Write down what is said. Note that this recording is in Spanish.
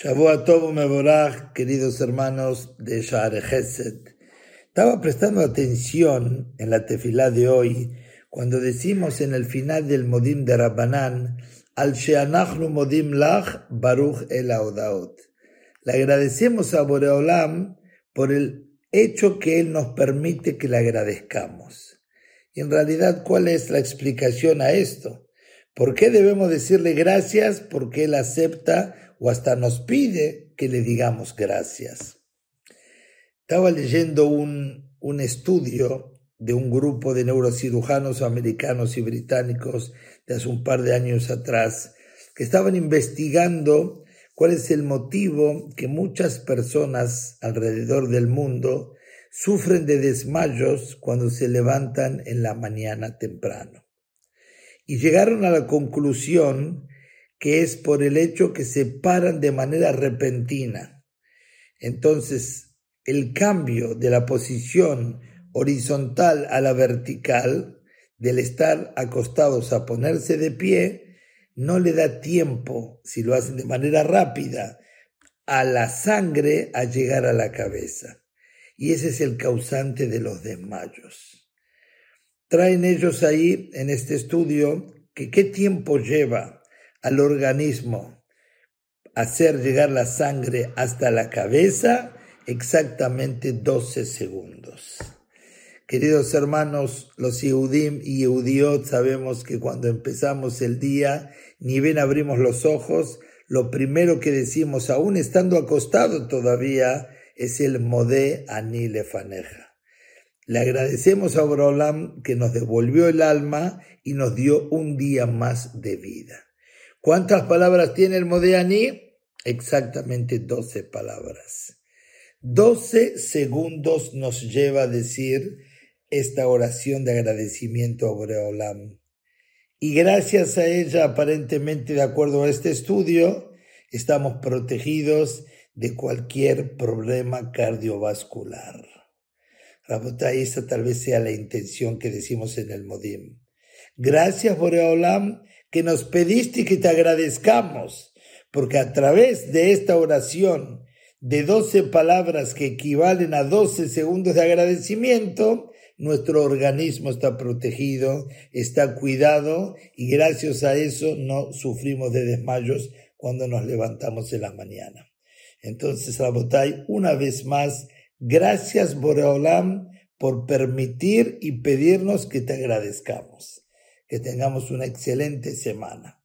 Tobu Mevorach, queridos hermanos de Sha'ar Chesed. Estaba prestando atención en la tefilá de hoy cuando decimos en el final del Modim de Rabbanan al Sheanachnu Modim Lach Baruch El Audaot. Le agradecemos a Boreolam por el hecho que Él nos permite que le agradezcamos. Y en realidad, ¿cuál es la explicación a esto? ¿Por qué debemos decirle gracias? Porque Él acepta o hasta nos pide que le digamos gracias. Estaba leyendo un, un estudio de un grupo de neurocirujanos americanos y británicos de hace un par de años atrás, que estaban investigando cuál es el motivo que muchas personas alrededor del mundo sufren de desmayos cuando se levantan en la mañana temprano. Y llegaron a la conclusión que es por el hecho que se paran de manera repentina. Entonces, el cambio de la posición horizontal a la vertical, del estar acostados a ponerse de pie, no le da tiempo, si lo hacen de manera rápida, a la sangre a llegar a la cabeza. Y ese es el causante de los desmayos. Traen ellos ahí en este estudio que qué tiempo lleva al organismo hacer llegar la sangre hasta la cabeza exactamente 12 segundos. Queridos hermanos, los Yehudim y Yehudiot sabemos que cuando empezamos el día, ni bien abrimos los ojos, lo primero que decimos, aún estando acostado todavía, es el Modé Ani Lefaneja. Le agradecemos a Borolam que nos devolvió el alma y nos dio un día más de vida. ¿Cuántas palabras tiene el Modeani? Exactamente 12 palabras. 12 segundos nos lleva a decir esta oración de agradecimiento a Boreolam. Y gracias a ella, aparentemente de acuerdo a este estudio, estamos protegidos de cualquier problema cardiovascular. Rabotá, esa tal vez sea la intención que decimos en el Modim. Gracias, Boreolam, que nos pediste que te agradezcamos, porque a través de esta oración de 12 palabras que equivalen a 12 segundos de agradecimiento, nuestro organismo está protegido, está cuidado y gracias a eso no sufrimos de desmayos cuando nos levantamos en la mañana. Entonces, Rabotay, una vez más, gracias Boreolam por permitir y pedirnos que te agradezcamos. Que tengamos una excelente semana.